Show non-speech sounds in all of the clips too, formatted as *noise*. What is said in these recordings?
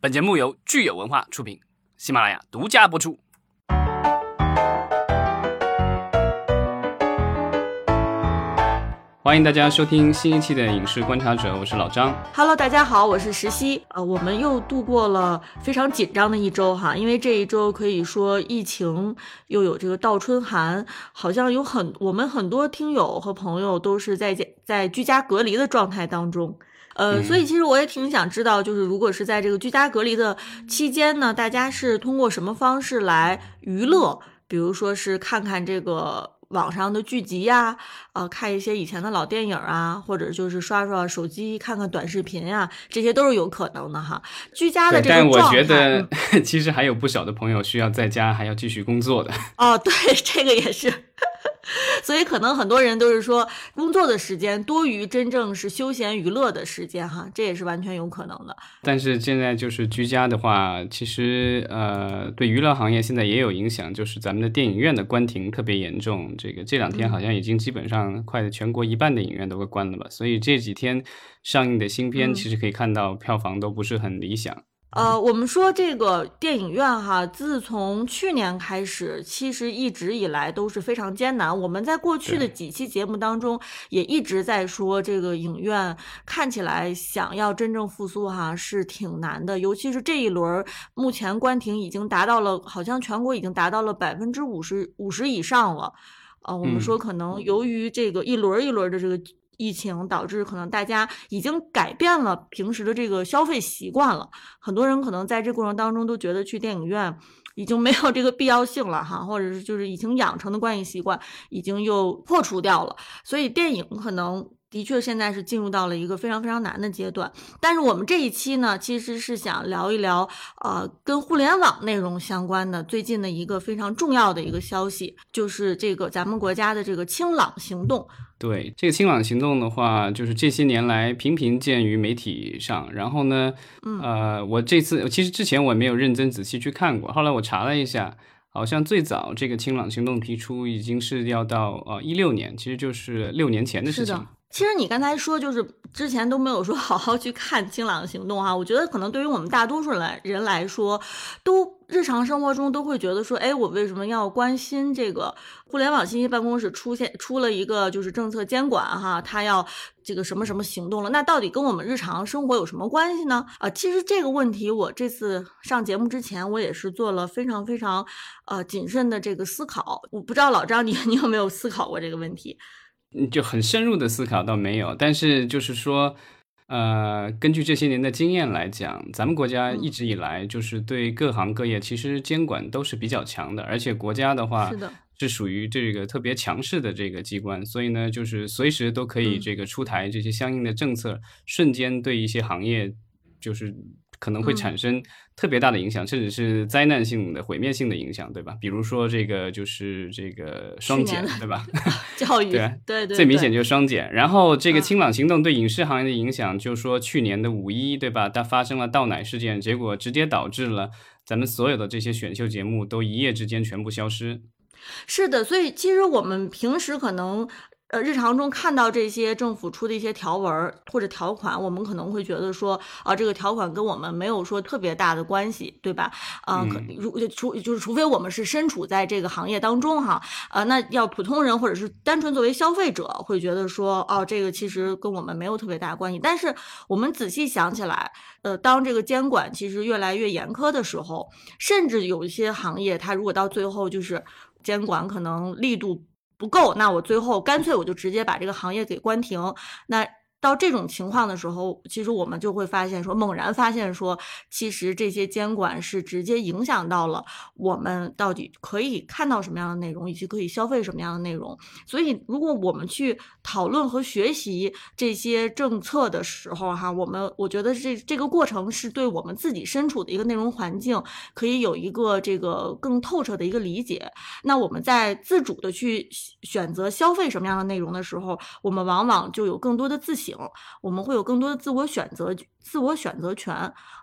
本节目由聚友文化出品，喜马拉雅独家播出。欢迎大家收听新一期的《影视观察者》，我是老张。Hello，大家好，我是石溪。呃，我们又度过了非常紧张的一周哈，因为这一周可以说疫情又有这个倒春寒，好像有很我们很多听友和朋友都是在在居家隔离的状态当中。呃，所以其实我也挺想知道，就是如果是在这个居家隔离的期间呢，大家是通过什么方式来娱乐？比如说是看看这个。网上的剧集呀，呃，看一些以前的老电影啊，或者就是刷刷手机看看短视频呀，这些都是有可能的哈。居家的这个状态，但我觉得其实还有不少的朋友需要在家还要继续工作的。哦，对，这个也是。所以可能很多人都是说，工作的时间多于真正是休闲娱乐的时间哈，这也是完全有可能的。但是现在就是居家的话，其实呃，对娱乐行业现在也有影响，就是咱们的电影院的关停特别严重。这个这两天好像已经基本上快全国一半的影院都快关了吧，所以这几天上映的新片其实可以看到票房都不是很理想。呃，我们说这个电影院哈，自从去年开始，其实一直以来都是非常艰难。我们在过去的几期节目当中也一直在说，这个影院看起来想要真正复苏哈是挺难的，尤其是这一轮，目前关停已经达到了，好像全国已经达到了百分之五十五十以上了。啊，我们说可能由于这个一轮一轮的这个。疫情导致可能大家已经改变了平时的这个消费习惯了，很多人可能在这过程当中都觉得去电影院已经没有这个必要性了哈，或者是就是已经养成的观影习惯已经又破除掉了，所以电影可能。的确，现在是进入到了一个非常非常难的阶段。但是我们这一期呢，其实是想聊一聊，呃，跟互联网内容相关的最近的一个非常重要的一个消息，就是这个咱们国家的这个清朗行动。对，这个清朗行动的话，就是这些年来频频见于媒体上。然后呢，呃，我这次其实之前我也没有认真仔细去看过，后来我查了一下，好像最早这个清朗行动提出已经是要到呃一六年，其实就是六年前的事情。其实你刚才说，就是之前都没有说好好去看《清朗行动》哈，我觉得可能对于我们大多数来人来说，都日常生活中都会觉得说，哎，我为什么要关心这个互联网信息办公室出现出了一个就是政策监管哈，他要这个什么什么行动了？那到底跟我们日常生活有什么关系呢？啊，其实这个问题我这次上节目之前，我也是做了非常非常呃谨慎的这个思考。我不知道老张你你有没有思考过这个问题？就很深入的思考倒没有，但是就是说，呃，根据这些年的经验来讲，咱们国家一直以来就是对各行各业其实监管都是比较强的，而且国家的话是属于这个特别强势的这个机关，所以呢，就是随时都可以这个出台这些相应的政策，瞬间对一些行业就是。可能会产生特别大的影响，甚至是灾难性的、毁灭性的影响，对吧？比如说这个就是这个双减，对吧？*laughs* 教育对对对，最明显就是双减。然后这个清朗行动对影视行业的影响，就是说去年的五一，对吧？它发生了倒奶事件，结果直接导致了咱们所有的这些选秀节目都一夜之间全部消失。是的，所以其实我们平时可能。呃，日常中看到这些政府出的一些条文或者条款，我们可能会觉得说，啊，这个条款跟我们没有说特别大的关系，对吧？啊，可如除就是除非我们是身处在这个行业当中哈，啊，那要普通人或者是单纯作为消费者会觉得说，哦，这个其实跟我们没有特别大关系。但是我们仔细想起来，呃，当这个监管其实越来越严苛的时候，甚至有一些行业，它如果到最后就是监管可能力度。不够，那我最后干脆我就直接把这个行业给关停。那。到这种情况的时候，其实我们就会发现说，猛然发现说，其实这些监管是直接影响到了我们到底可以看到什么样的内容，以及可以消费什么样的内容。所以，如果我们去讨论和学习这些政策的时候，哈，我们我觉得这这个过程是对我们自己身处的一个内容环境可以有一个这个更透彻的一个理解。那我们在自主的去选择消费什么样的内容的时候，我们往往就有更多的自信。醒，我们会有更多的自我选择、自我选择权。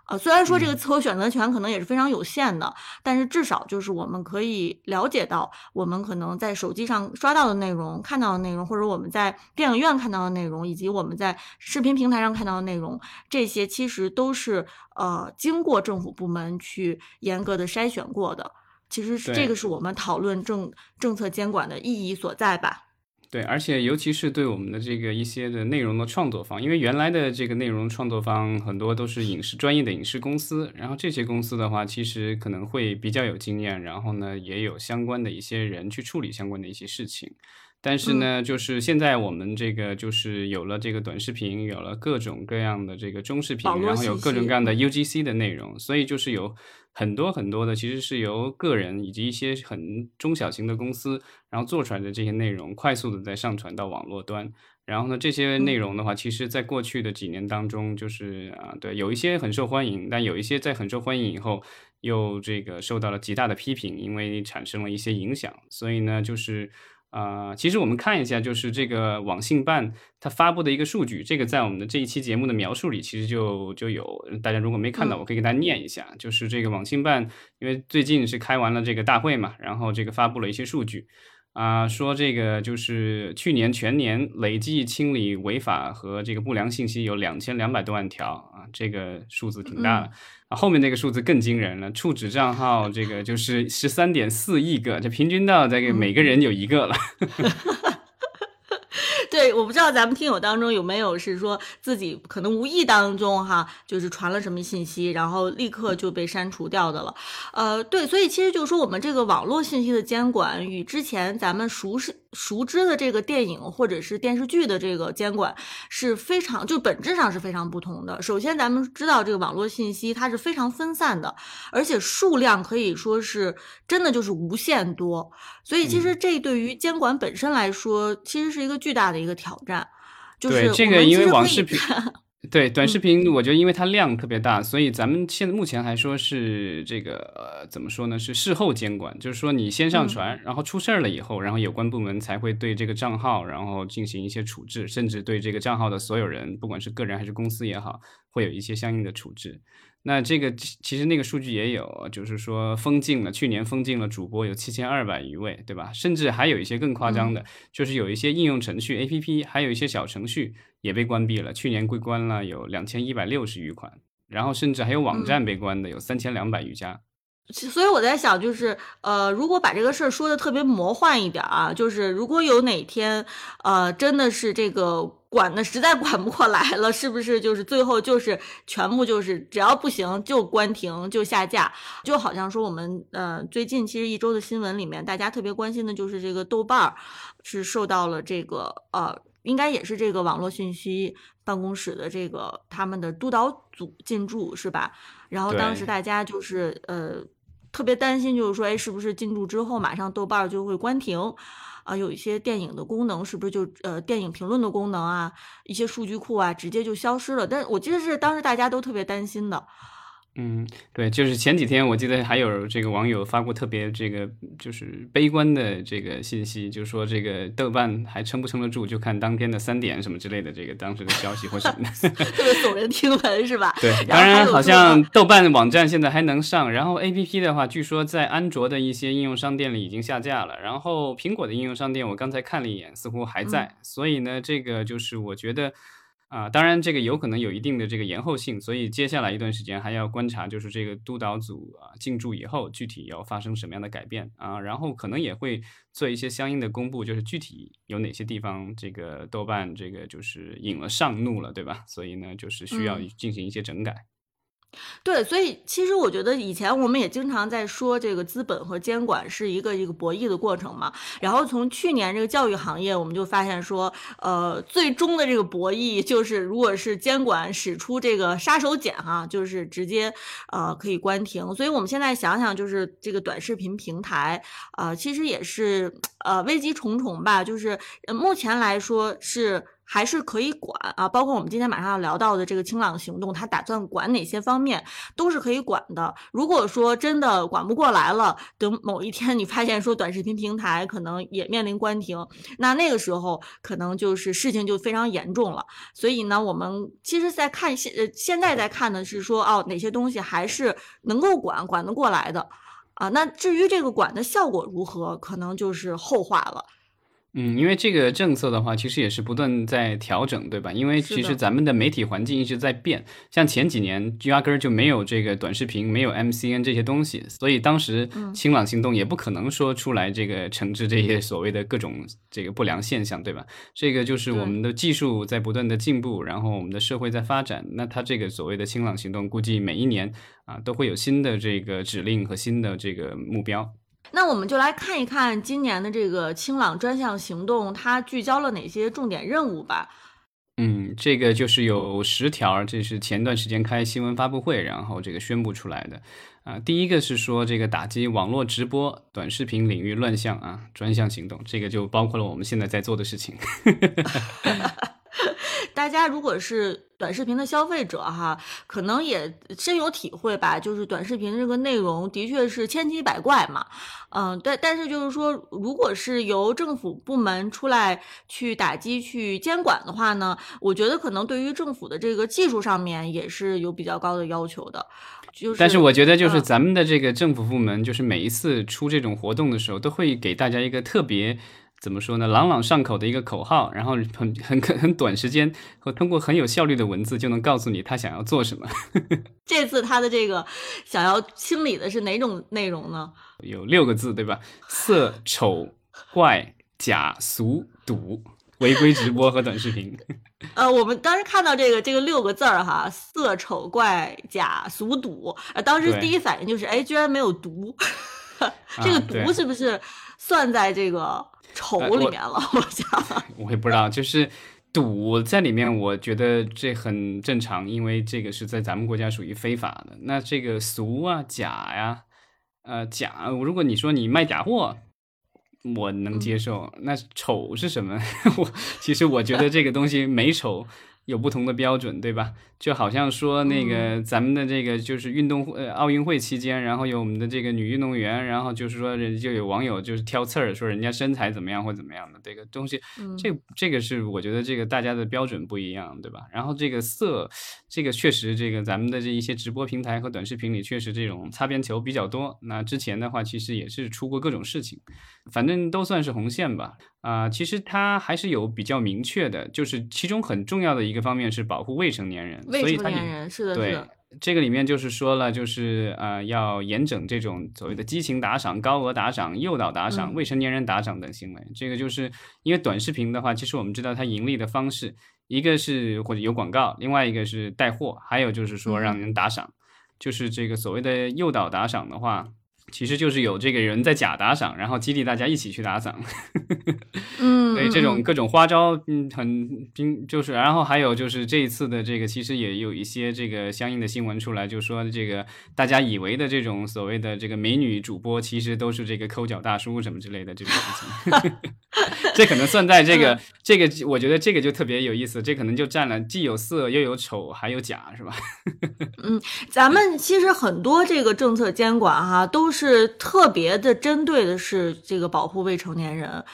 呃，虽然说这个自我选择权可能也是非常有限的，但是至少就是我们可以了解到，我们可能在手机上刷到的内容、看到的内容，或者我们在电影院看到的内容，以及我们在视频平台上看到的内容，这些其实都是呃经过政府部门去严格的筛选过的。其实这个是我们讨论政政策监管的意义所在吧。对，而且尤其是对我们的这个一些的内容的创作方，因为原来的这个内容创作方很多都是影视专业的影视公司，然后这些公司的话，其实可能会比较有经验，然后呢也有相关的一些人去处理相关的一些事情。但是呢，就是现在我们这个就是有了这个短视频，有了各种各样的这个中视频，然后有各种各样的 UGC 的内容，所以就是有很多很多的，其实是由个人以及一些很中小型的公司，然后做出来的这些内容，快速的在上传到网络端。然后呢，这些内容的话，其实在过去的几年当中，就是啊，对，有一些很受欢迎，但有一些在很受欢迎以后，又这个受到了极大的批评，因为产生了一些影响。所以呢，就是。啊，其实我们看一下，就是这个网信办它发布的一个数据，这个在我们的这一期节目的描述里，其实就就有。大家如果没看到，我可以给大家念一下，就是这个网信办，因为最近是开完了这个大会嘛，然后这个发布了一些数据。啊，说这个就是去年全年累计清理违法和这个不良信息有两千两百多万条啊，这个数字挺大的。啊，后面那个数字更惊人了，处置账号这个就是十三点四亿个，这平均到这个每个人有一个了。对，*laughs* 我不知道咱们听友当中有没有是说自己可能无意当中哈，就是传了什么信息，然后立刻就被删除掉的了。呃，对，所以其实就是说我们这个网络信息的监管与之前咱们熟识。熟知的这个电影或者是电视剧的这个监管是非常，就本质上是非常不同的。首先，咱们知道这个网络信息它是非常分散的，而且数量可以说是真的就是无限多。所以，其实这对于监管本身来说，其实是一个巨大的一个挑战。就是这个，因为网视频。对短视频，我觉得因为它量特别大，所以咱们现在目前还说是这个呃怎么说呢？是事后监管，就是说你先上传，然后出事儿了以后，然后有关部门才会对这个账号然后进行一些处置，甚至对这个账号的所有人，不管是个人还是公司也好，会有一些相应的处置。那这个其实那个数据也有，就是说封禁了，去年封禁了主播有七千二百余位，对吧？甚至还有一些更夸张的，就是有一些应用程序 APP，还有一些小程序也被关闭了，去年归关了有两千一百六十余款，然后甚至还有网站被关的有三千两百余家。所以我在想，就是呃，如果把这个事儿说的特别魔幻一点啊，就是如果有哪天，呃，真的是这个管的实在管不过来了，是不是就是最后就是全部就是只要不行就关停就下架？就好像说我们呃最近其实一周的新闻里面，大家特别关心的就是这个豆瓣儿是受到了这个呃，应该也是这个网络信息办公室的这个他们的督导组进驻是吧？然后当时大家就是呃。特别担心，就是说，哎，是不是进驻之后马上豆瓣就会关停？啊，有一些电影的功能是不是就呃电影评论的功能啊，一些数据库啊，直接就消失了？但是我记得是当时大家都特别担心的。嗯，对，就是前几天我记得还有这个网友发过特别这个就是悲观的这个信息，就是说这个豆瓣还撑不撑得住，就看当天的三点什么之类的这个当时的消息或什么的，*laughs* 特别耸人听闻是吧？对，当然好像豆瓣网站现在还能上，然后 A P P 的话，据说在安卓的一些应用商店里已经下架了，然后苹果的应用商店我刚才看了一眼，似乎还在，所以呢，这个就是我觉得。啊，当然这个有可能有一定的这个延后性，所以接下来一段时间还要观察，就是这个督导组啊进驻以后，具体要发生什么样的改变啊，然后可能也会做一些相应的公布，就是具体有哪些地方这个豆瓣这个就是引了上怒了，对吧？所以呢，就是需要进行一些整改。对，所以其实我觉得以前我们也经常在说这个资本和监管是一个一个博弈的过程嘛。然后从去年这个教育行业，我们就发现说，呃，最终的这个博弈就是，如果是监管使出这个杀手锏哈，就是直接呃可以关停。所以我们现在想想，就是这个短视频平台，呃，其实也是呃危机重重吧。就是目前来说是。还是可以管啊，包括我们今天马上要聊到的这个清朗行动，它打算管哪些方面，都是可以管的。如果说真的管不过来了，等某一天你发现说短视频平台可能也面临关停，那那个时候可能就是事情就非常严重了。所以呢，我们其实在看现呃现在在看的是说哦哪些东西还是能够管管得过来的啊。那至于这个管的效果如何，可能就是后话了。嗯，因为这个政策的话，其实也是不断在调整，对吧？因为其实咱们的媒体环境一直在变，像前几年压根儿就没有这个短视频，没有 MCN 这些东西，所以当时清朗行动也不可能说出来这个惩治这些所谓的各种这个不良现象，对吧？这个就是我们的技术在不断的进步，然后我们的社会在发展，那它这个所谓的清朗行动，估计每一年啊都会有新的这个指令和新的这个目标。那我们就来看一看今年的这个清朗专项行动，它聚焦了哪些重点任务吧。嗯，这个就是有十条，这是前段时间开新闻发布会，然后这个宣布出来的。啊，第一个是说这个打击网络直播、短视频领域乱象啊，专项行动，这个就包括了我们现在在做的事情。*laughs* 大家如果是短视频的消费者哈，可能也深有体会吧。就是短视频这个内容的确是千奇百怪嘛，嗯，但但是就是说，如果是由政府部门出来去打击、去监管的话呢，我觉得可能对于政府的这个技术上面也是有比较高的要求的。就是，但是我觉得就是咱们的这个政府部门，就是每一次出这种活动的时候，都会给大家一个特别。怎么说呢？朗朗上口的一个口号，然后 *laughs* 很很很短时间和通过很有效率的文字就能告诉你他想要做什么。*laughs* 这次他的这个想要清理的是哪种内容呢？有六个字，对吧？色、丑、怪、假、俗、赌，违规直播和短视频。*laughs* 呃，我们当时看到这个这个六个字儿哈，色、丑、怪、假、俗、赌，呃，当时第一反应就是，哎，居然没有毒。这个毒是不是算在这个？丑里面了，*laughs* 我想，*laughs* 我也不知道，就是赌在里面，我觉得这很正常，因为这个是在咱们国家属于非法的。那这个俗啊、假呀，呃，假，如果你说你卖假货，我能接受。那丑是什么？*laughs* 我其实我觉得这个东西美丑。有不同的标准，对吧？就好像说那个咱们的这个就是运动会，呃，奥运会期间，然后有我们的这个女运动员，然后就是说人就有网友就是挑刺儿，说人家身材怎么样或怎么样的这个东西，这这个是我觉得这个大家的标准不一样，对吧？然后这个色，这个确实这个咱们的这一些直播平台和短视频里确实这种擦边球比较多。那之前的话其实也是出过各种事情，反正都算是红线吧。啊，其实它还是有比较明确的，就是其中很重要的一个方面是保护未成年人，未成年人是的，对这个里面就是说了，就是呃要严整这种所谓的激情打赏、高额打赏、诱导打赏、未成年人打赏等行为。这个就是因为短视频的话，其实我们知道它盈利的方式，一个是或者有广告，另外一个是带货，还有就是说让人打赏，就是这个所谓的诱导打赏的话。其实就是有这个人在假打赏，然后激励大家一起去打赏。*laughs* 嗯，所以这种各种花招，嗯，很，就是，然后还有就是这一次的这个，其实也有一些这个相应的新闻出来，就说这个大家以为的这种所谓的这个美女主播，其实都是这个抠脚大叔什么之类的这种事情。*laughs* 这可能算在这个这个，我觉得这个就特别有意思，这可能就占了既有色又有丑还有假，是吧？*laughs* 嗯，咱们其实很多这个政策监管哈，都是是特别的针对的是这个保护未成年人。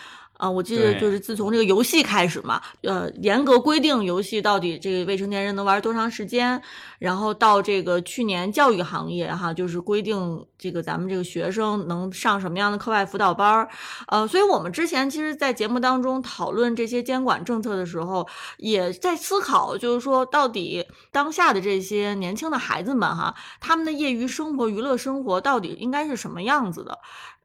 啊，我记得就是自从这个游戏开始嘛，呃，严格规定游戏到底这个未成年人能玩多长时间，然后到这个去年教育行业哈，就是规定这个咱们这个学生能上什么样的课外辅导班儿，呃，所以我们之前其实，在节目当中讨论这些监管政策的时候，也在思考，就是说到底当下的这些年轻的孩子们哈，他们的业余生活、娱乐生活到底应该是什么样子的？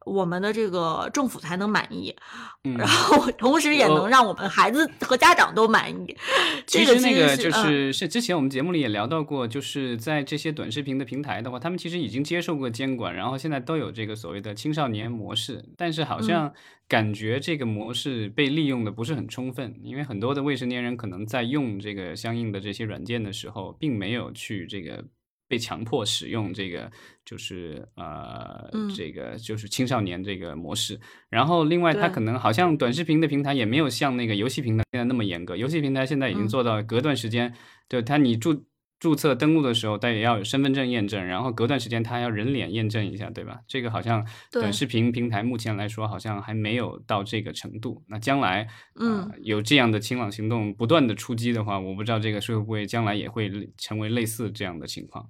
我们的这个政府才能满意，然后同时也能让我们孩子和家长都满意。其。实那个就是是之前我们节目里也聊到过，就是在这些短视频的平台的话，他们其实已经接受过监管，然后现在都有这个所谓的青少年模式，但是好像感觉这个模式被利用的不是很充分，因为很多的未成年人可能在用这个相应的这些软件的时候，并没有去这个被强迫使用这个，就是呃，这个就是青少年这个模式。然后另外，它可能好像短视频的平台也没有像那个游戏平台现在那么严格。游戏平台现在已经做到隔段时间，就它你注。注册登录的时候，它也要有身份证验证，然后隔段时间它要人脸验证一下，对吧？这个好像短视频平台目前来说好像还没有到这个程度。那将来，嗯，有这样的清朗行动不断的出击的话，我不知道这个会不会将来也会成为类似这样的情况。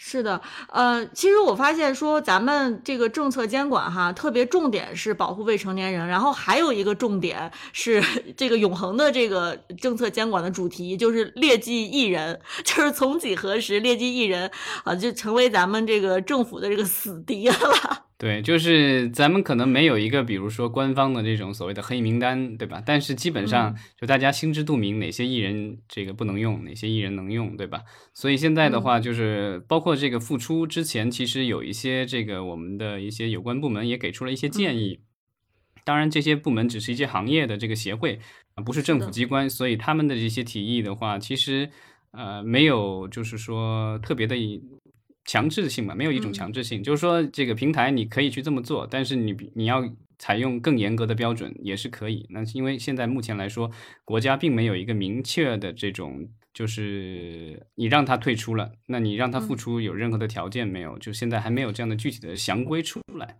是的，呃，其实我发现说咱们这个政策监管哈，特别重点是保护未成年人，然后还有一个重点是 *laughs* 这个永恒的这个政策监管的主题，就是劣迹艺人，就是从几何时劣迹艺人啊就成为咱们这个政府的这个死敌了。*laughs* 对，就是咱们可能没有一个，比如说官方的这种所谓的黑名单，对吧？但是基本上就大家心知肚明，哪些艺人这个不能用，哪些艺人能用，对吧？所以现在的话，就是包括这个复出之前，其实有一些这个我们的一些有关部门也给出了一些建议。当然，这些部门只是一些行业的这个协会啊，不是政府机关，所以他们的这些提议的话，其实呃没有就是说特别的。强制性嘛，没有一种强制性，就是说这个平台你可以去这么做，但是你你要采用更严格的标准也是可以。那因为现在目前来说，国家并没有一个明确的这种，就是你让他退出了，那你让他付出有任何的条件没有？就现在还没有这样的具体的详规出来。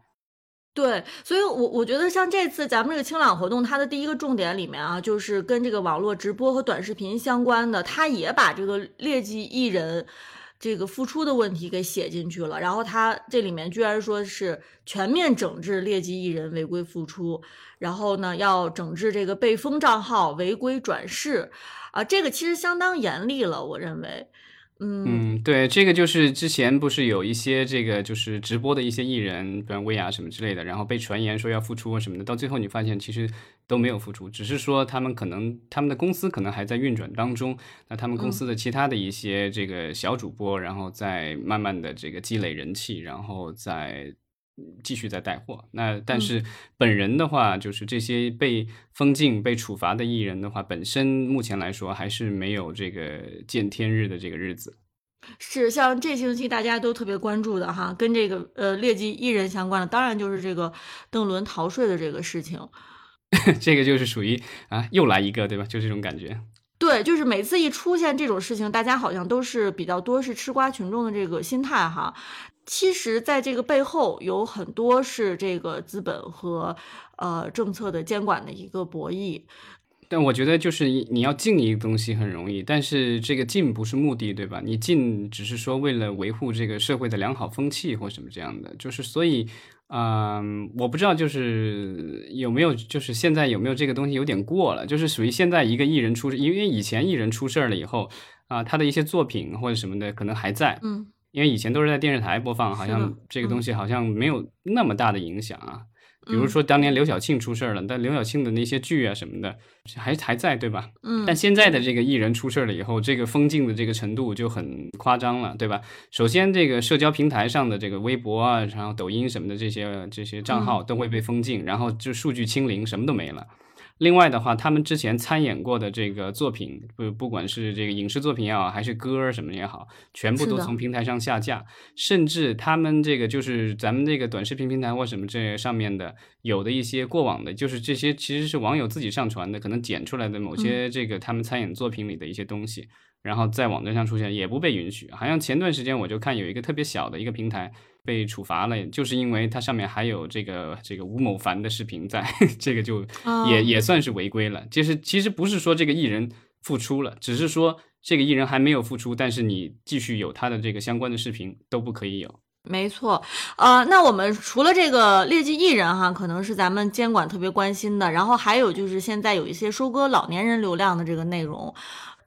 对，所以，我我觉得像这次咱们这个清朗活动，它的第一个重点里面啊，就是跟这个网络直播和短视频相关的，它也把这个劣迹艺人。这个付出的问题给写进去了，然后他这里面居然说是全面整治劣迹艺人违规付出，然后呢要整治这个被封账号违规转世，啊，这个其实相当严厉了，我认为。嗯，对，这个就是之前不是有一些这个就是直播的一些艺人，比如薇娅什么之类的，然后被传言说要复出什么的，到最后你发现其实都没有复出，只是说他们可能他们的公司可能还在运转当中，那他们公司的其他的一些这个小主播，然后在慢慢的这个积累人气，然后再。继续在带货，那但是本人的话，就是这些被封禁、被处罚的艺人的话，本身目前来说还是没有这个见天日的这个日子。是像这星期大家都特别关注的哈，跟这个呃劣迹艺人相关的，当然就是这个邓伦逃税的这个事情。*laughs* 这个就是属于啊，又来一个，对吧？就这种感觉。对，就是每次一出现这种事情，大家好像都是比较多是吃瓜群众的这个心态哈。其实，在这个背后有很多是这个资本和呃政策的监管的一个博弈。但我觉得，就是你要禁一个东西很容易，但是这个禁不是目的，对吧？你禁只是说为了维护这个社会的良好风气或什么这样的。就是所以，嗯，我不知道就是有没有，就是现在有没有这个东西有点过了，就是属于现在一个艺人出，因为以前艺人出事儿了以后啊，他的一些作品或者什么的可能还在，嗯。因为以前都是在电视台播放，好像这个东西好像没有那么大的影响啊。比如说当年刘晓庆出事儿了，但刘晓庆的那些剧啊什么的还还在，对吧？嗯。但现在的这个艺人出事儿了以后，这个封禁的这个程度就很夸张了，对吧？首先，这个社交平台上的这个微博啊，然后抖音什么的这些这些账号都会被封禁，然后就数据清零，什么都没了。另外的话，他们之前参演过的这个作品，不不管是这个影视作品也好，还是歌儿什么也好，全部都从平台上下架。甚至他们这个就是咱们这个短视频平台或什么这上面的，有的一些过往的，就是这些其实是网友自己上传的，可能剪出来的某些这个他们参演作品里的一些东西，然后在网站上出现也不被允许。好像前段时间我就看有一个特别小的一个平台。被处罚了，就是因为它上面还有这个这个吴某凡的视频在，*laughs* 这个就也也算是违规了。就是其实不是说这个艺人付出了，只是说这个艺人还没有付出，但是你继续有他的这个相关的视频都不可以有。没错，呃，那我们除了这个劣迹艺人哈，可能是咱们监管特别关心的，然后还有就是现在有一些收割老年人流量的这个内容。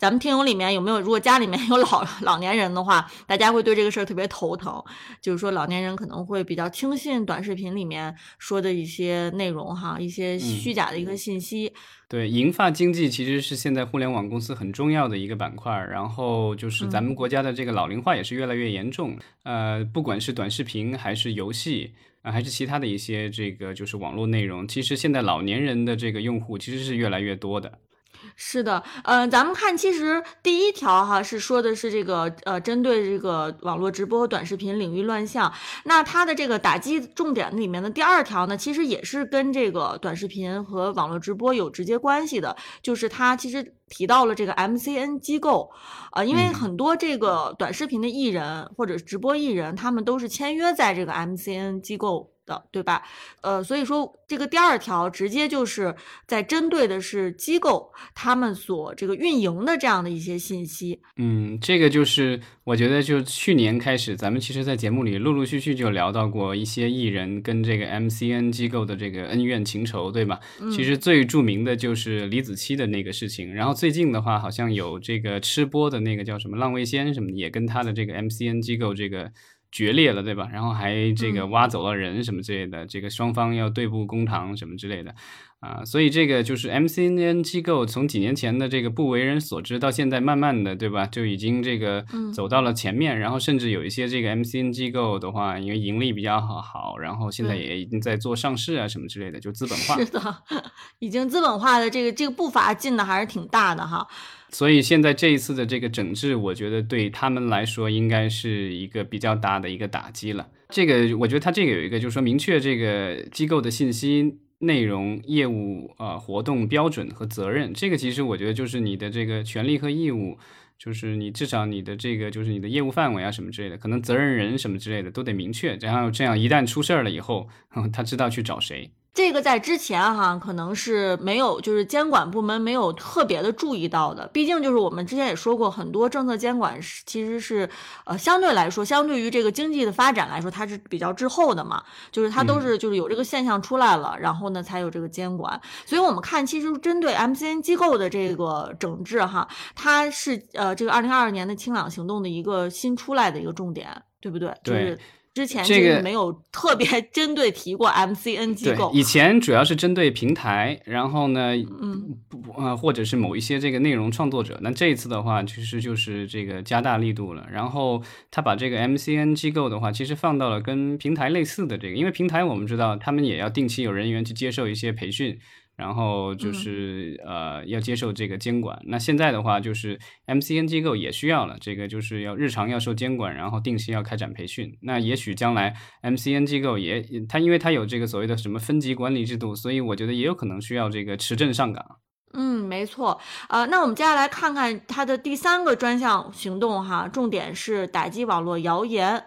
咱们听友里面有没有？如果家里面有老老年人的话，大家会对这个事儿特别头疼。就是说，老年人可能会比较轻信短视频里面说的一些内容哈，一些虚假的一个信息。对，银发经济其实是现在互联网公司很重要的一个板块。然后就是咱们国家的这个老龄化也是越来越严重。呃，不管是短视频还是游戏啊，还是其他的一些这个就是网络内容，其实现在老年人的这个用户其实是越来越多的。是的，呃，咱们看，其实第一条哈是说的是这个呃，针对这个网络直播和短视频领域乱象。那它的这个打击重点里面的第二条呢，其实也是跟这个短视频和网络直播有直接关系的，就是它其实提到了这个 MCN 机构，啊，因为很多这个短视频的艺人或者直播艺人，他们都是签约在这个 MCN 机构。的对吧？呃，所以说这个第二条直接就是在针对的是机构他们所这个运营的这样的一些信息。嗯，这个就是我觉得就去年开始，咱们其实在节目里陆陆续续就聊到过一些艺人跟这个 MCN 机构的这个恩怨情仇，对吧？其实最著名的就是李子柒的那个事情。然后最近的话，好像有这个吃播的那个叫什么浪味仙什么的，也跟他的这个 MCN 机构这个。决裂了，对吧？然后还这个挖走了人什么之类的，这个双方要对簿公堂什么之类的，啊，所以这个就是 MCN 机构从几年前的这个不为人所知，到现在慢慢的，对吧？就已经这个走到了前面，然后甚至有一些这个 MCN 机构的话，因为盈利比较好，好，然后现在也已经在做上市啊什么之类的，就资本化。是的，*laughs* 已经资本化的这个这个步伐进的还是挺大的哈。所以现在这一次的这个整治，我觉得对他们来说应该是一个比较大的一个打击了。这个我觉得它这个有一个，就是说明确这个机构的信息内容、业务啊活动标准和责任。这个其实我觉得就是你的这个权利和义务，就是你至少你的这个就是你的业务范围啊什么之类的，可能责任人什么之类的都得明确。然后这样一旦出事儿了以后，*laughs* 他知道去找谁。这个在之前哈可能是没有，就是监管部门没有特别的注意到的。毕竟就是我们之前也说过，很多政策监管是其实是呃相对来说，相对于这个经济的发展来说，它是比较滞后的嘛。就是它都是就是有这个现象出来了，然后呢才有这个监管。所以我们看，其实针对 MCN 机构的这个整治哈，它是呃这个二零二二年的清朗行动的一个新出来的一个重点，对不对？对。之前这个没有特别 *laughs* 针对提过 MCN 机构，以前主要是针对平台，然后呢，嗯，不呃，或者是某一些这个内容创作者。那这一次的话，其实就是这个加大力度了。然后他把这个 MCN 机构的话，其实放到了跟平台类似的这个，因为平台我们知道，他们也要定期有人员去接受一些培训。然后就是呃要接受这个监管，那现在的话就是 MCN 机构也需要了，这个就是要日常要受监管，然后定期要开展培训。那也许将来 MCN 机构也它因为它有这个所谓的什么分级管理制度，所以我觉得也有可能需要这个持证上岗。嗯，没错。呃，那我们接下来看看它的第三个专项行动哈，重点是打击网络谣言。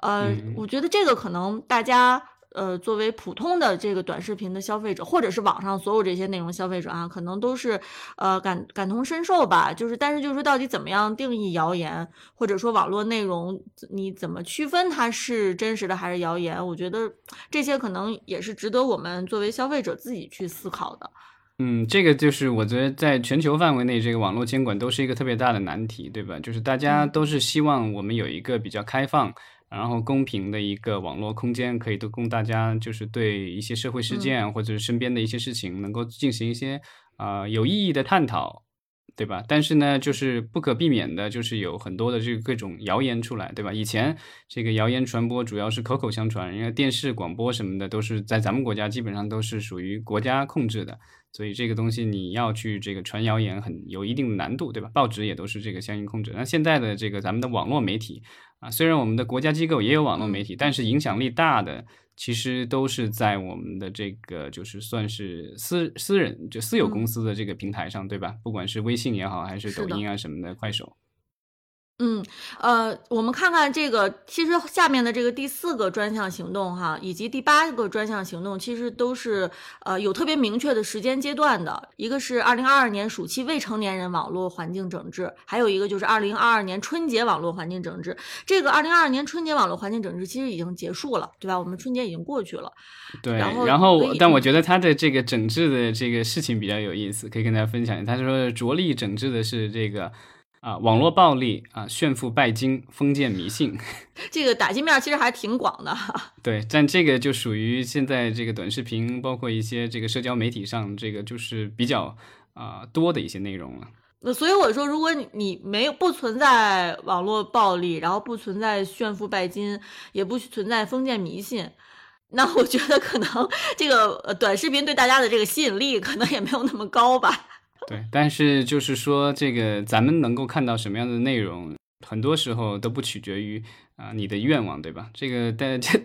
呃，我觉得这个可能大家。呃，作为普通的这个短视频的消费者，或者是网上所有这些内容消费者啊，可能都是呃感感同身受吧。就是，但是就是说，到底怎么样定义谣言，或者说网络内容，你怎么区分它是真实的还是谣言？我觉得这些可能也是值得我们作为消费者自己去思考的。嗯，这个就是我觉得在全球范围内，这个网络监管都是一个特别大的难题，对吧？就是大家都是希望我们有一个比较开放。然后公平的一个网络空间，可以都供大家就是对一些社会事件或者是身边的一些事情，能够进行一些啊有意义的探讨，对吧？但是呢，就是不可避免的，就是有很多的这个各种谣言出来，对吧？以前这个谣言传播主要是口口相传，因为电视广播什么的都是在咱们国家基本上都是属于国家控制的，所以这个东西你要去这个传谣言很有一定的难度，对吧？报纸也都是这个相应控制。那现在的这个咱们的网络媒体。啊，虽然我们的国家机构也有网络媒体，但是影响力大的其实都是在我们的这个就是算是私私人就私有公司的这个平台上，对吧？不管是微信也好，还是抖音啊什么的，快手。嗯，呃，我们看看这个，其实下面的这个第四个专项行动哈，以及第八个专项行动，其实都是呃有特别明确的时间阶段的。一个是二零二二年暑期未成年人网络环境整治，还有一个就是二零二二年春节网络环境整治。这个二零二二年春节网络环境整治其实已经结束了，对吧？我们春节已经过去了。对，然后，然后，但我觉得他的这个整治的这个事情比较有意思，可以跟大家分享一下。他说着力整治的是这个。啊，网络暴力啊，炫富拜金，封建迷信，*laughs* 这个打击面其实还挺广的。*laughs* 对，但这个就属于现在这个短视频，包括一些这个社交媒体上，这个就是比较啊多的一些内容了。那所以我说，如果你你没有不存在网络暴力，然后不存在炫富拜金，也不存在封建迷信，那我觉得可能这个短视频对大家的这个吸引力可能也没有那么高吧。*laughs* 对，但是就是说，这个咱们能够看到什么样的内容，很多时候都不取决于啊你的愿望，对吧？这个但 *laughs* 这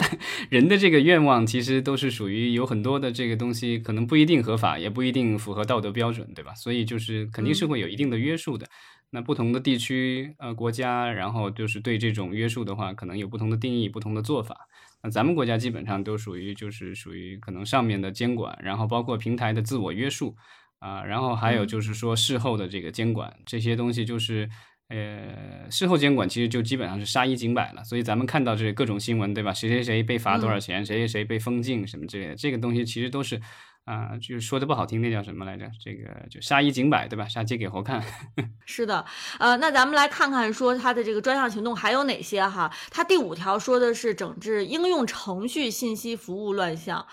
人的这个愿望其实都是属于有很多的这个东西，可能不一定合法，也不一定符合道德标准，对吧？所以就是肯定是会有一定的约束的。那不同的地区呃国家，然后就是对这种约束的话，可能有不同的定义、不同的做法。那咱们国家基本上都属于就是属于可能上面的监管，然后包括平台的自我约束。啊，然后还有就是说事后的这个监管，这些东西就是，呃，事后监管其实就基本上是杀一儆百了。所以咱们看到这各种新闻，对吧？谁谁谁被罚多少钱，谁谁谁被封禁什么之类的，这个东西其实都是，啊，就是说的不好听，那叫什么来着？这个就杀一儆百，对吧？杀鸡给猴看。*laughs* 是的，呃，那咱们来看看说它的这个专项行动还有哪些哈？它第五条说的是整治应用程序信息服务乱象。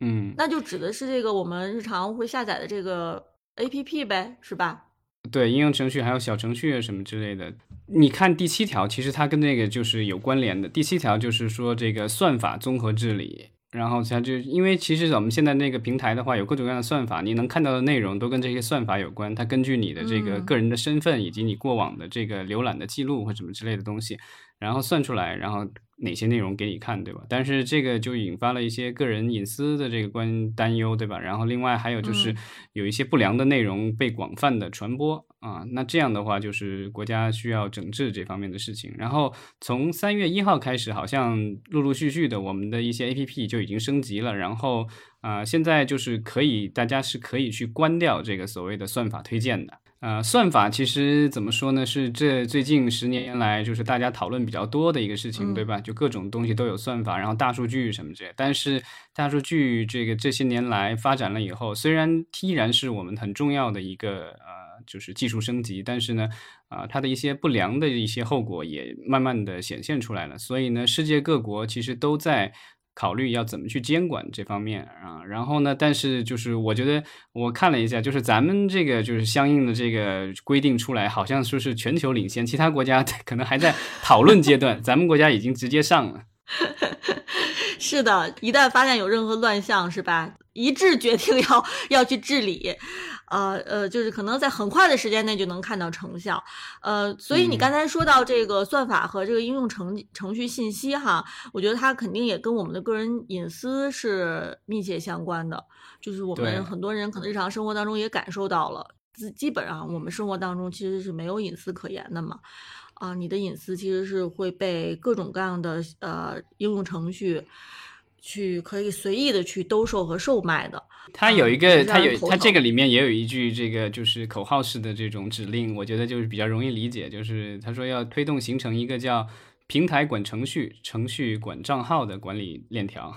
嗯，那就指的是这个我们日常会下载的这个 A P P 呗，是吧？对，应用程序还有小程序什么之类的。你看第七条，其实它跟那个就是有关联的。第七条就是说这个算法综合治理，然后它就因为其实我们现在那个平台的话，有各种各样的算法，你能看到的内容都跟这些算法有关。它根据你的这个个人的身份以及你过往的这个浏览的记录或什么之类的东西，然后算出来，然后。哪些内容给你看，对吧？但是这个就引发了一些个人隐私的这个关担忧，对吧？然后另外还有就是有一些不良的内容被广泛的传播啊，那这样的话就是国家需要整治这方面的事情。然后从三月一号开始，好像陆陆续续的我们的一些 A P P 就已经升级了，然后啊，现在就是可以大家是可以去关掉这个所谓的算法推荐的。呃，算法其实怎么说呢？是这最近十年来就是大家讨论比较多的一个事情，对吧？就各种东西都有算法，然后大数据什么之类。但是大数据这个这些年来发展了以后，虽然依然是我们很重要的一个呃，就是技术升级，但是呢，啊，它的一些不良的一些后果也慢慢的显现出来了。所以呢，世界各国其实都在。考虑要怎么去监管这方面啊，然后呢，但是就是我觉得我看了一下，就是咱们这个就是相应的这个规定出来，好像说是全球领先，其他国家 *laughs* 可能还在讨论阶段，*laughs* 咱们国家已经直接上了。*laughs* 是的，一旦发现有任何乱象，是吧？一致决定要要去治理。呃呃，就是可能在很快的时间内就能看到成效，呃，所以你刚才说到这个算法和这个应用程程序信息哈，我觉得它肯定也跟我们的个人隐私是密切相关的，就是我们很多人可能日常生活当中也感受到了，基基本上我们生活当中其实是没有隐私可言的嘛，啊，你的隐私其实是会被各种各样的呃应用程序。去可以随意的去兜售和售卖的。它有一个，它有它这个里面也有一句这个就是口号式的这种指令，我觉得就是比较容易理解，就是他说要推动形成一个叫平台管程序、程序管账号的管理链条，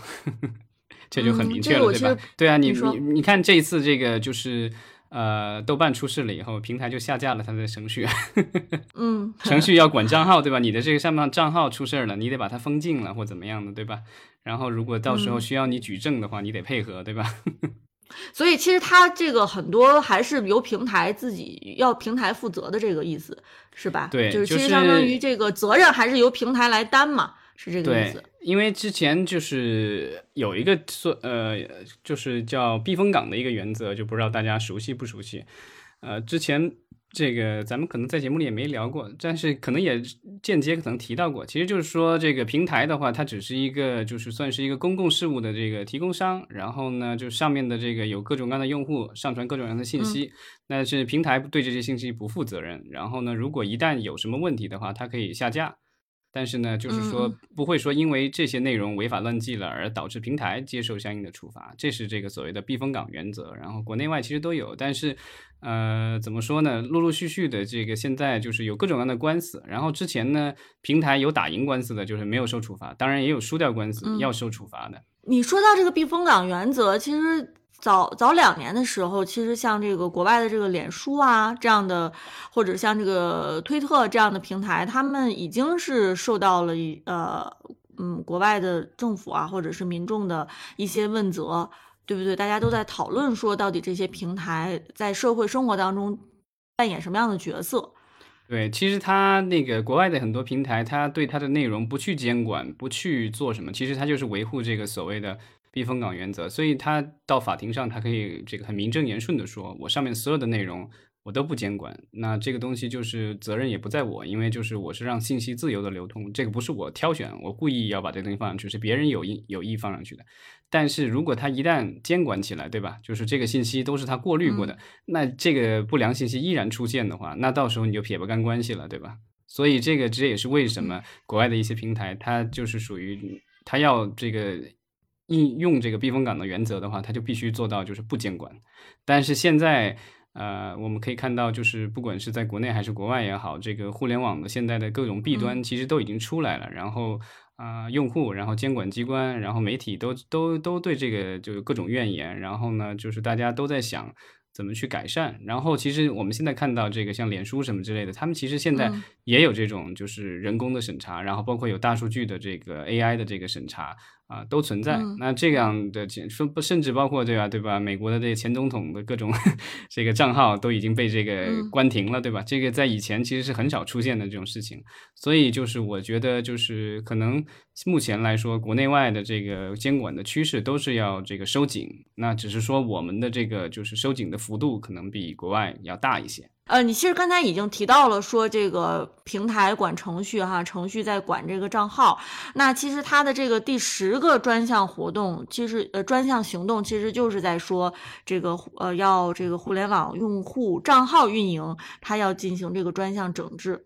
*laughs* 这就很明确了，对吧？对啊，你你你看这一次这个就是。呃，豆瓣出事了以后，平台就下架了它的程序。*laughs* 嗯，程序要管账号，*laughs* 对吧？你的这个上面账号出事儿了，你得把它封禁了或怎么样的，对吧？然后如果到时候需要你举证的话，你得配合，对吧？*laughs* 所以其实它这个很多还是由平台自己要平台负责的这个意思，是吧？对，就是其实相当于这个责任还是由平台来担嘛。是这个意思，因为之前就是有一个说，呃，就是叫避风港的一个原则，就不知道大家熟悉不熟悉。呃，之前这个咱们可能在节目里也没聊过，但是可能也间接可能提到过。其实就是说，这个平台的话，它只是一个就是算是一个公共事务的这个提供商，然后呢，就上面的这个有各种各样的用户上传各种各样的信息，那是平台对这些信息不负责任。然后呢，如果一旦有什么问题的话，它可以下架。但是呢，就是说不会说因为这些内容违法乱纪了而导致平台接受相应的处罚，这是这个所谓的避风港原则。然后国内外其实都有，但是呃，怎么说呢？陆陆续续的这个现在就是有各种各样的官司。然后之前呢，平台有打赢官司的，就是没有受处罚；当然也有输掉官司要受处罚的。你说到这个避风港原则，其实。早早两年的时候，其实像这个国外的这个脸书啊这样的，或者像这个推特这样的平台，他们已经是受到了一呃嗯国外的政府啊或者是民众的一些问责，对不对？大家都在讨论说，到底这些平台在社会生活当中扮演什么样的角色？对，其实他那个国外的很多平台，他对它的内容不去监管，不去做什么，其实他就是维护这个所谓的。避风港原则，所以他到法庭上，他可以这个很名正言顺的说，我上面所有的内容我都不监管，那这个东西就是责任也不在我，因为就是我是让信息自由的流通，这个不是我挑选，我故意要把这个东西放上去，是别人有意有意放上去的。但是如果他一旦监管起来，对吧？就是这个信息都是他过滤过的，那这个不良信息依然出现的话，那到时候你就撇不干关系了，对吧？所以这个这也是为什么国外的一些平台，它就是属于它要这个应用这个避风港的原则的话，它就必须做到就是不监管。但是现在，呃，我们可以看到，就是不管是在国内还是国外也好，这个互联网的现在的各种弊端其实都已经出来了。然后啊，用户，然后监管机关，然后媒体都都都对这个就有各种怨言。然后呢，就是大家都在想。怎么去改善？然后其实我们现在看到这个像脸书什么之类的，他们其实现在也有这种就是人工的审查，然后包括有大数据的这个 AI 的这个审查。啊，都存在。那这样的前说不，甚至包括对吧，对吧？美国的这前总统的各种这个账号都已经被这个关停了，对吧？这个在以前其实是很少出现的这种事情。所以就是我觉得，就是可能目前来说，国内外的这个监管的趋势都是要这个收紧。那只是说我们的这个就是收紧的幅度可能比国外要大一些。呃，你其实刚才已经提到了，说这个平台管程序，哈，程序在管这个账号。那其实它的这个第十个专项活动，其实呃专项行动，其实就是在说这个呃要这个互联网用户账号运营，它要进行这个专项整治。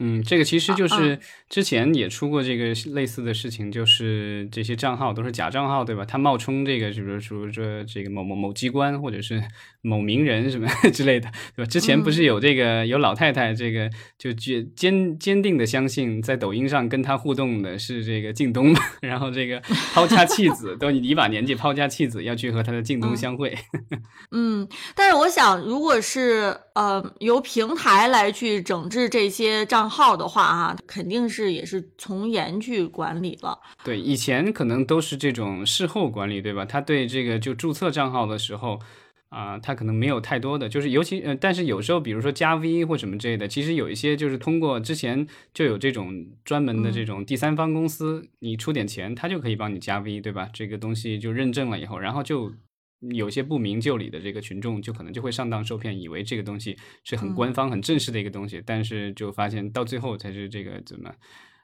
嗯，这个其实就是之前也出过这个类似的事情，就是这些账号都是假账号，对吧？他冒充这个，就是说说这个某某某机关或者是某名人什么 *laughs* 之类的，对吧？之前不是有这个有老太太，这个就坚坚坚定的相信，在抖音上跟他互动的是这个靳东，*laughs* 然后这个抛家弃子，都一把年纪抛家弃子要去和他的靳东相会。*laughs* 嗯，但是我想，如果是呃由平台来去整治这些账。号的话啊，肯定是也是从严去管理了。对，以前可能都是这种事后管理，对吧？他对这个就注册账号的时候啊，他可能没有太多的，就是尤其呃，但是有时候比如说加 V 或什么之类的，其实有一些就是通过之前就有这种专门的这种第三方公司，你出点钱，他就可以帮你加 V，对吧？这个东西就认证了以后，然后就。有些不明就里的这个群众，就可能就会上当受骗，以为这个东西是很官方、很正式的一个东西，但是就发现到最后才是这个怎么，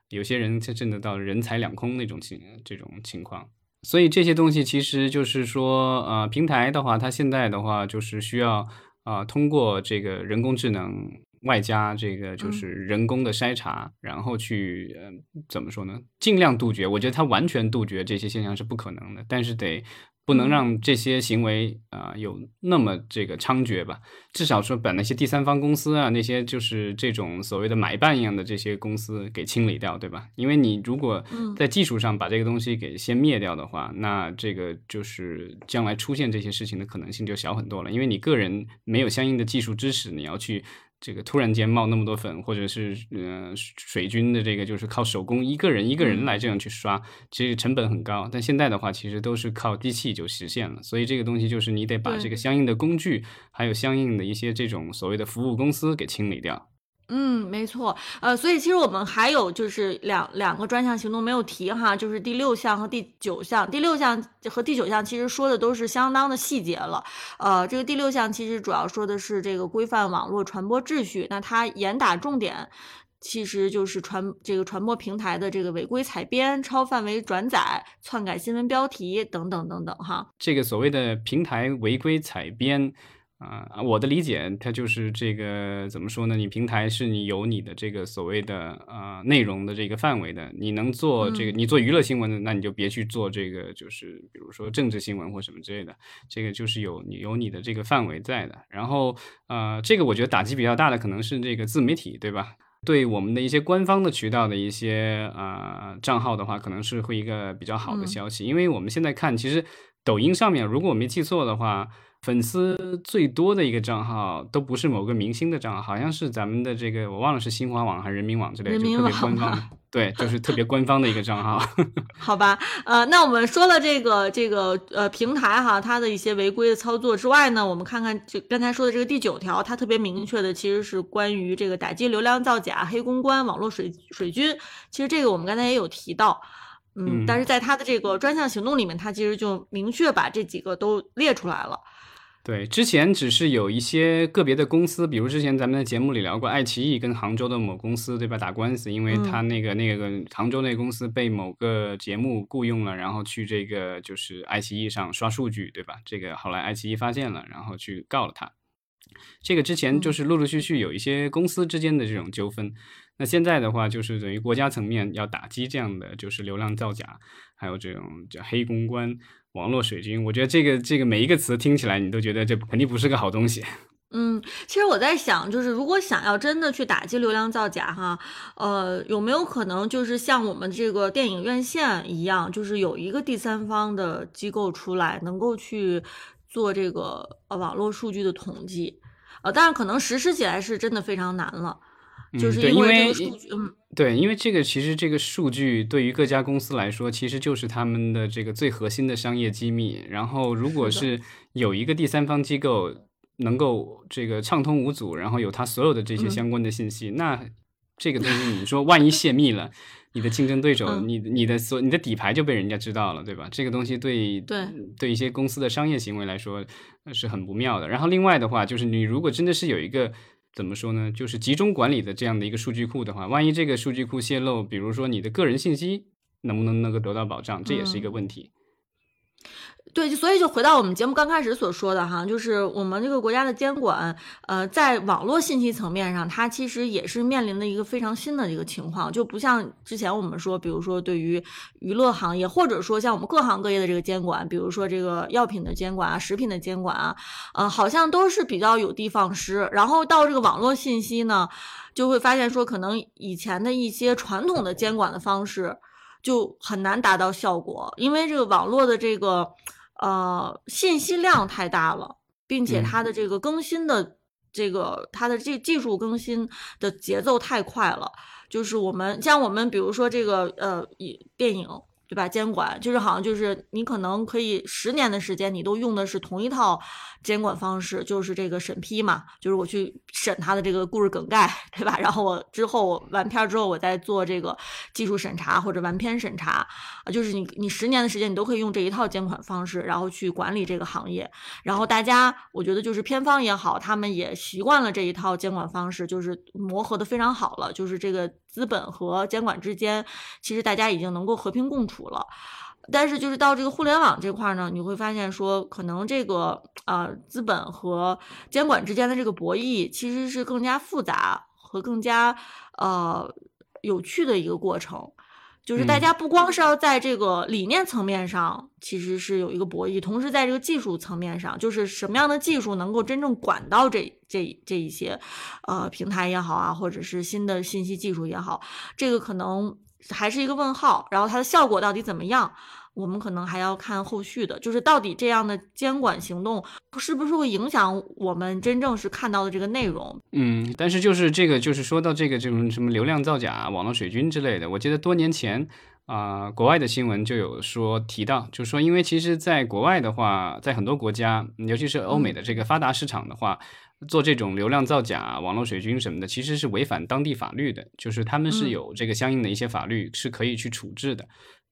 有些人才挣得到人财两空那种情这种情况。所以这些东西其实就是说，呃，平台的话，它现在的话就是需要啊，通过这个人工智能外加这个就是人工的筛查，然后去呃怎么说呢？尽量杜绝。我觉得它完全杜绝这些现象是不可能的，但是得。不能让这些行为啊有那么这个猖獗吧？至少说把那些第三方公司啊，那些就是这种所谓的买办一样的这些公司给清理掉，对吧？因为你如果在技术上把这个东西给先灭掉的话，那这个就是将来出现这些事情的可能性就小很多了。因为你个人没有相应的技术知识，你要去。这个突然间冒那么多粉，或者是呃水军的这个，就是靠手工一个人一个人来这样去刷，其实成本很高。但现在的话，其实都是靠机器就实现了。所以这个东西就是你得把这个相应的工具，还有相应的一些这种所谓的服务公司给清理掉。嗯，没错，呃，所以其实我们还有就是两两个专项行动没有提哈，就是第六项和第九项。第六项和第九项其实说的都是相当的细节了，呃，这个第六项其实主要说的是这个规范网络传播秩序，那它严打重点，其实就是传这个传播平台的这个违规采编、超范围转载、篡改新闻标题等等等等哈。这个所谓的平台违规采编。啊，我的理解，它就是这个怎么说呢？你平台是你有你的这个所谓的呃内容的这个范围的，你能做这个，你做娱乐新闻的，那你就别去做这个，就是比如说政治新闻或什么之类的，这个就是有你有你的这个范围在的。然后呃，这个我觉得打击比较大的可能是这个自媒体，对吧？对我们的一些官方的渠道的一些呃账号的话，可能是会一个比较好的消息，因为我们现在看，其实抖音上面，如果我没记错的话。粉丝最多的一个账号都不是某个明星的账号，好像是咱们的这个，我忘了是新华网还是人民网之类的，就特别官方。对，就是特别官方的一个账号。*laughs* 好吧，呃，那我们说了这个这个呃平台哈，它的一些违规的操作之外呢，我们看看就刚才说的这个第九条，它特别明确的其实是关于这个打击流量造假、黑公关、网络水水军。其实这个我们刚才也有提到。嗯，但是在他的这个专项行动里面，他其实就明确把这几个都列出来了。对，之前只是有一些个别的公司，比如之前咱们的节目里聊过，爱奇艺跟杭州的某公司，对吧？打官司，因为他那个那个杭州那个公司被某个节目雇佣了，然后去这个就是爱奇艺上刷数据，对吧？这个后来爱奇艺发现了，然后去告了他。这个之前就是陆陆续续有一些公司之间的这种纠纷，那现在的话就是等于国家层面要打击这样的就是流量造假，还有这种叫黑公关。网络水军，我觉得这个这个每一个词听起来，你都觉得这肯定不是个好东西。*laughs* 嗯，其实我在想，就是如果想要真的去打击流量造假，哈，呃，有没有可能就是像我们这个电影院线一样，就是有一个第三方的机构出来，能够去做这个呃网络数据的统计？呃，但是可能实施起来是真的非常难了。就是因为嗯，对，因为这个其实这个数据对于各家公司来说，其实就是他们的这个最核心的商业机密。然后，如果是有一个第三方机构能够这个畅通无阻，然后有他所有的这些相关的信息，那这个东西你说万一泄密了，你的竞争对手，你你的所你的底牌就被人家知道了，对吧？这个东西对对对一些公司的商业行为来说是很不妙的。然后另外的话，就是你如果真的是有一个。怎么说呢？就是集中管理的这样的一个数据库的话，万一这个数据库泄露，比如说你的个人信息能不能能够得到保障，这也是一个问题。对，所以就回到我们节目刚开始所说的哈，就是我们这个国家的监管，呃，在网络信息层面上，它其实也是面临的一个非常新的一个情况，就不像之前我们说，比如说对于娱乐行业，或者说像我们各行各业的这个监管，比如说这个药品的监管啊、食品的监管啊，呃，好像都是比较有的放矢。然后到这个网络信息呢，就会发现说，可能以前的一些传统的监管的方式就很难达到效果，因为这个网络的这个。呃，信息量太大了，并且它的这个更新的这个它的这技术更新的节奏太快了。就是我们像我们比如说这个呃，电影对吧？监管就是好像就是你可能可以十年的时间，你都用的是同一套。监管方式就是这个审批嘛，就是我去审他的这个故事梗概，对吧？然后我之后完片之后，我再做这个技术审查或者完片审查啊，就是你你十年的时间，你都可以用这一套监管方式，然后去管理这个行业。然后大家，我觉得就是片方也好，他们也习惯了这一套监管方式，就是磨合的非常好了。就是这个资本和监管之间，其实大家已经能够和平共处了。但是就是到这个互联网这块呢，你会发现说，可能这个啊资本和监管之间的这个博弈，其实是更加复杂和更加呃有趣的一个过程。就是大家不光是要在这个理念层面上，其实是有一个博弈，同时在这个技术层面上，就是什么样的技术能够真正管到这这这一些呃平台也好啊，或者是新的信息技术也好，这个可能。还是一个问号，然后它的效果到底怎么样？我们可能还要看后续的，就是到底这样的监管行动是不是会影响我们真正是看到的这个内容？嗯，但是就是这个，就是说到这个这种什么流量造假、网络水军之类的，我记得多年前啊，国外的新闻就有说提到，就是说，因为其实在国外的话，在很多国家，尤其是欧美的这个发达市场的话。做这种流量造假、网络水军什么的，其实是违反当地法律的，就是他们是有这个相应的一些法律是可以去处置的。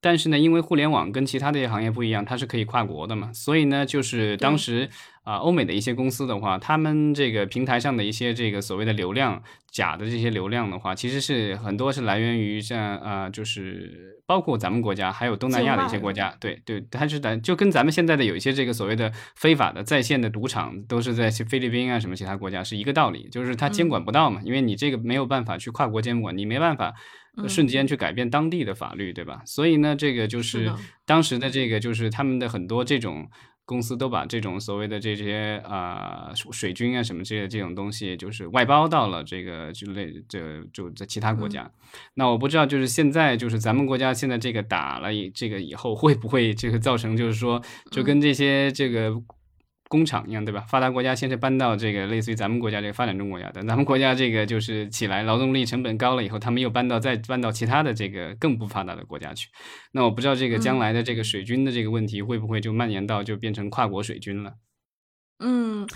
但是呢，因为互联网跟其他的一些行业不一样，它是可以跨国的嘛，所以呢，就是当时。啊，欧美的一些公司的话，他们这个平台上的一些这个所谓的流量假的这些流量的话，其实是很多是来源于像啊，就是包括咱们国家还有东南亚的一些国家，对对，它是咱，就跟咱们现在的有一些这个所谓的非法的在线的赌场，都是在菲律宾啊什么其他国家是一个道理，就是它监管不到嘛，因为你这个没有办法去跨国监管，你没办法瞬间去改变当地的法律，对吧？所以呢，这个就是当时的这个就是他们的很多这种。公司都把这种所谓的这些啊水军啊什么这些这种东西，就是外包到了这个就类这就在其他国家。那我不知道，就是现在就是咱们国家现在这个打了这个以后，会不会这个造成就是说就跟这些这个。工厂一样，对吧？发达国家先是搬到这个类似于咱们国家这个发展中国家，的咱们国家这个就是起来，劳动力成本高了以后，他们又搬到再搬到其他的这个更不发达的国家去。那我不知道这个将来的这个水军的这个问题会不会就蔓延到就变成跨国水军了。嗯，嗯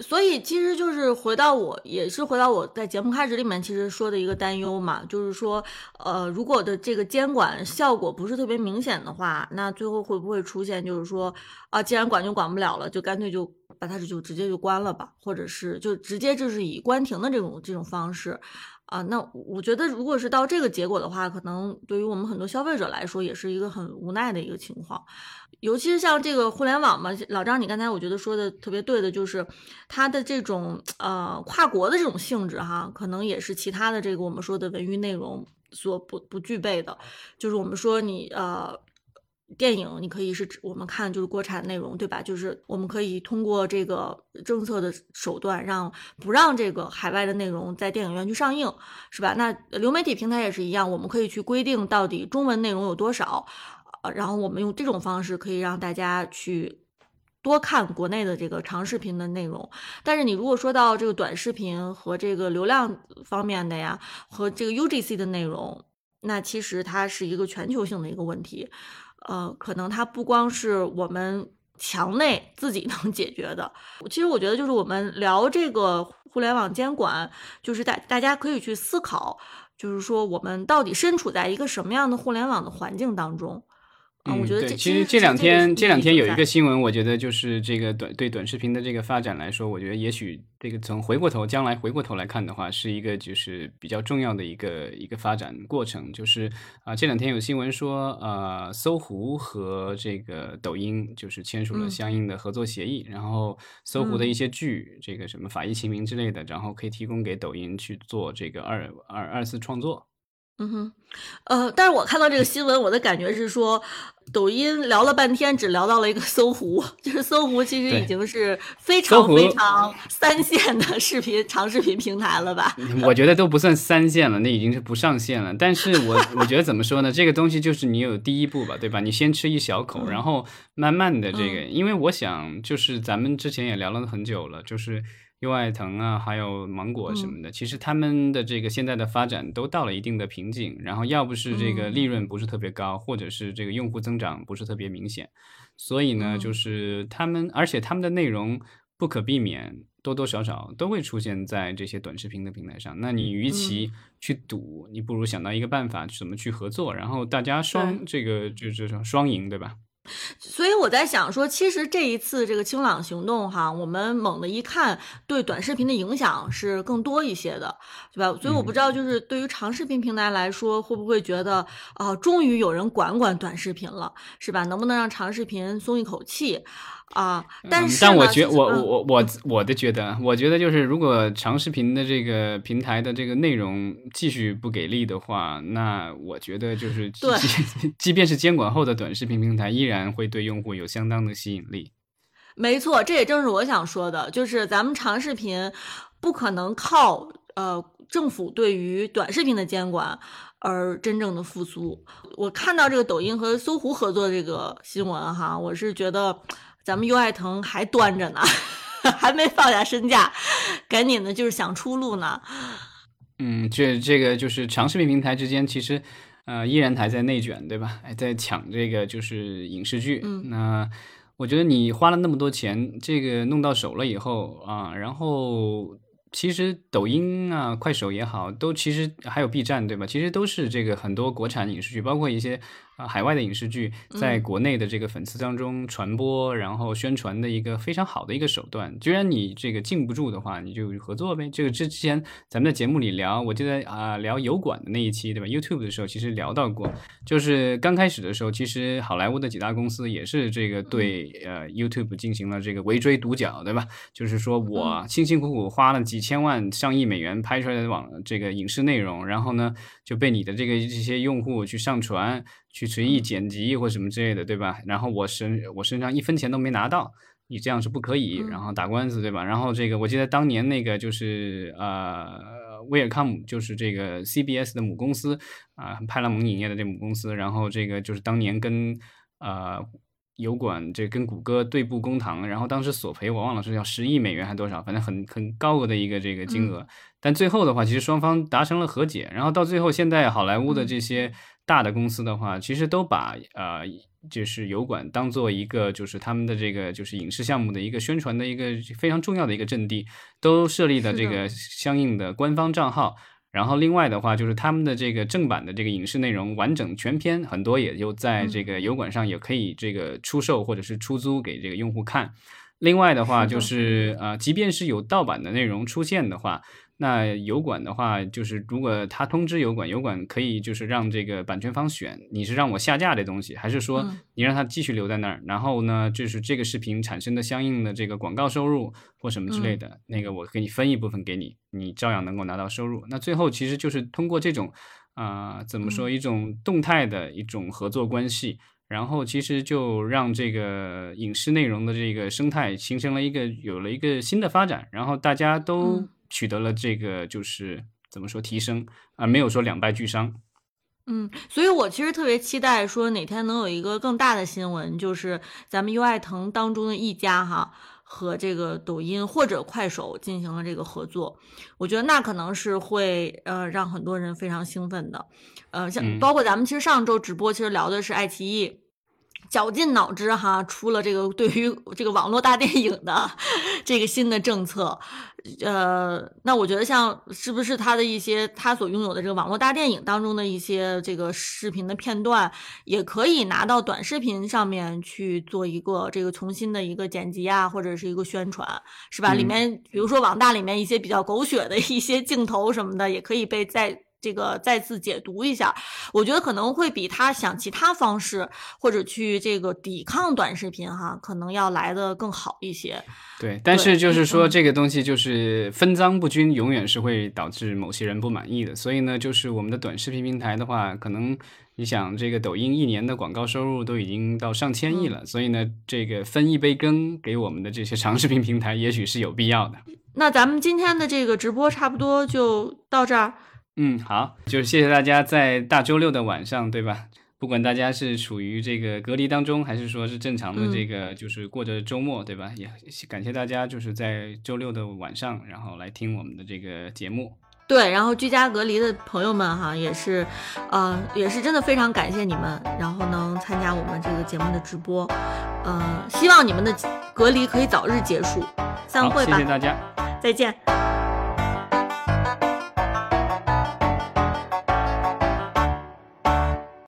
所以其实就是回到我，也是回到我在节目开始里面其实说的一个担忧嘛，就是说，呃，如果的这个监管效果不是特别明显的话，那最后会不会出现就是说，啊，既然管就管不了了，就干脆就把它就直接就关了吧，或者是就直接就是以关停的这种这种方式。啊，那我觉得，如果是到这个结果的话，可能对于我们很多消费者来说，也是一个很无奈的一个情况。尤其是像这个互联网嘛，老张，你刚才我觉得说的特别对的，就是它的这种呃跨国的这种性质哈，可能也是其他的这个我们说的文娱内容所不不具备的。就是我们说你呃。电影你可以是我们看就是国产内容，对吧？就是我们可以通过这个政策的手段，让不让这个海外的内容在电影院去上映，是吧？那流媒体平台也是一样，我们可以去规定到底中文内容有多少，呃，然后我们用这种方式可以让大家去多看国内的这个长视频的内容。但是你如果说到这个短视频和这个流量方面的呀，和这个 UGC 的内容，那其实它是一个全球性的一个问题。呃，可能它不光是我们墙内 *laughs* 自己能解决的。其实我觉得，就是我们聊这个互联网监管，就是大大家可以去思考，就是说我们到底身处在一个什么样的互联网的环境当中。嗯，我觉得其实这两天这两天有一个新闻，我觉得就是这个短对短视频的这个发展来说，我觉得也许这个从回过头将来回过头来看的话，是一个就是比较重要的一个一个发展过程。就是啊，这两天有新闻说，呃，搜狐和这个抖音就是签署了相应的合作协议，然后搜狐的一些剧，这个什么法医秦明之类的，然后可以提供给抖音去做这个二二二次创作。嗯哼，呃，但是我看到这个新闻，我的感觉是说，抖音聊了半天，只聊到了一个搜狐，*laughs* 就是搜狐其实已经是非常非常三线的视频长视频平台了吧？我觉得都不算三线了，那已经是不上线了。但是我我觉得怎么说呢？这个东西就是你有第一步吧，对吧？你先吃一小口，然后慢慢的这个，因为我想就是咱们之前也聊了很久了，就是。优爱腾啊，还有芒果什么的，其实他们的这个现在的发展都到了一定的瓶颈，然后要不是这个利润不是特别高，或者是这个用户增长不是特别明显，所以呢，就是他们，而且他们的内容不可避免，多多少少都会出现在这些短视频的平台上。那你与其去赌，你不如想到一个办法，怎么去合作，然后大家双这个就是说双赢，对吧？所以我在想说，其实这一次这个清朗行动哈，我们猛的一看，对短视频的影响是更多一些的，对吧？所以我不知道，就是对于长视频平台来说，会不会觉得啊，终于有人管管短视频了，是吧？能不能让长视频松一口气？啊，但是，但我觉我我我我我的觉得，我觉得就是如果长视频的这个平台的这个内容继续不给力的话，那我觉得就是即 *laughs* 即便是监管后的短视频平台，依然会对用户有相当的吸引力。没错，这也正是我想说的，就是咱们长视频不可能靠呃政府对于短视频的监管而真正的复苏。我看到这个抖音和搜狐合作这个新闻哈，我是觉得。咱们优爱腾还端着呢，*laughs* 还没放下身价，赶紧的就是想出路呢。嗯，这这个就是长视频平台之间其实呃依然还在内卷，对吧？还在抢这个就是影视剧。嗯，那我觉得你花了那么多钱，这个弄到手了以后啊，然后。其实抖音啊、快手也好，都其实还有 B 站，对吧？其实都是这个很多国产影视剧，包括一些啊海外的影视剧，在国内的这个粉丝当中传播，然后宣传的一个非常好的一个手段。既然你这个禁不住的话，你就合作呗。这个之前咱们在节目里聊，我记得啊聊油管的那一期，对吧？YouTube 的时候其实聊到过，就是刚开始的时候，其实好莱坞的几大公司也是这个对呃 YouTube 进行了这个围追堵剿，对吧？就是说我辛辛苦苦花了几。千万上亿美元拍出来的网这个影视内容，然后呢就被你的这个这些用户去上传、去随意剪辑或什么之类的，对吧？然后我身我身上一分钱都没拿到，你这样是不可以，然后打官司，对吧？然后这个我记得当年那个就是呃威尔康姆，就是这个 CBS 的母公司啊，派拉蒙影业的这母公司，然后这个就是当年跟呃。油管这跟谷歌对簿公堂，然后当时索赔我忘了是要十亿美元还多少，反正很很高额的一个这个金额。但最后的话，其实双方达成了和解，然后到最后现在好莱坞的这些大的公司的话，其实都把呃就是油管当做一个就是他们的这个就是影视项目的一个宣传的一个非常重要的一个阵地，都设立的这个相应的官方账号。然后另外的话，就是他们的这个正版的这个影视内容完整全篇，很多也就在这个油管上也可以这个出售或者是出租给这个用户看。另外的话，就是呃，即便是有盗版的内容出现的话。那油管的话，就是如果他通知油管，油管可以就是让这个版权方选，你是让我下架这东西，还是说你让他继续留在那儿？然后呢，就是这个视频产生的相应的这个广告收入或什么之类的，那个我给你分一部分给你，你照样能够拿到收入。那最后其实就是通过这种啊，怎么说一种动态的一种合作关系，然后其实就让这个影视内容的这个生态形成了一个有了一个新的发展，然后大家都。取得了这个就是怎么说提升啊，没有说两败俱伤。嗯，所以我其实特别期待说哪天能有一个更大的新闻，就是咱们优爱腾当中的一家哈和这个抖音或者快手进行了这个合作，我觉得那可能是会呃让很多人非常兴奋的。呃，像包括咱们其实上周直播其实聊的是爱奇艺。绞尽脑汁哈，出了这个对于这个网络大电影的这个新的政策，呃，那我觉得像是不是他的一些他所拥有的这个网络大电影当中的一些这个视频的片段，也可以拿到短视频上面去做一个这个重新的一个剪辑啊，或者是一个宣传，是吧？里面比如说网大里面一些比较狗血的一些镜头什么的，也可以被在。这个再次解读一下，我觉得可能会比他想其他方式或者去这个抵抗短视频哈，可能要来的更好一些。对，但是就是说这个东西就是分赃不均，永远是会导致某些人不满意的。所以呢，就是我们的短视频平台的话，可能你想这个抖音一年的广告收入都已经到上千亿了，所以呢，这个分一杯羹给我们的这些长视频平台，也许是有必要的。那咱们今天的这个直播差不多就到这儿。嗯，好，就是谢谢大家在大周六的晚上，对吧？不管大家是处于这个隔离当中，还是说是正常的这个，就是过着周末，对吧？也感谢大家就是在周六的晚上，然后来听我们的这个节目。对，然后居家隔离的朋友们哈，也是，呃，也是真的非常感谢你们，然后能参加我们这个节目的直播，呃，希望你们的隔离可以早日结束。散会吧，谢谢大家，再见。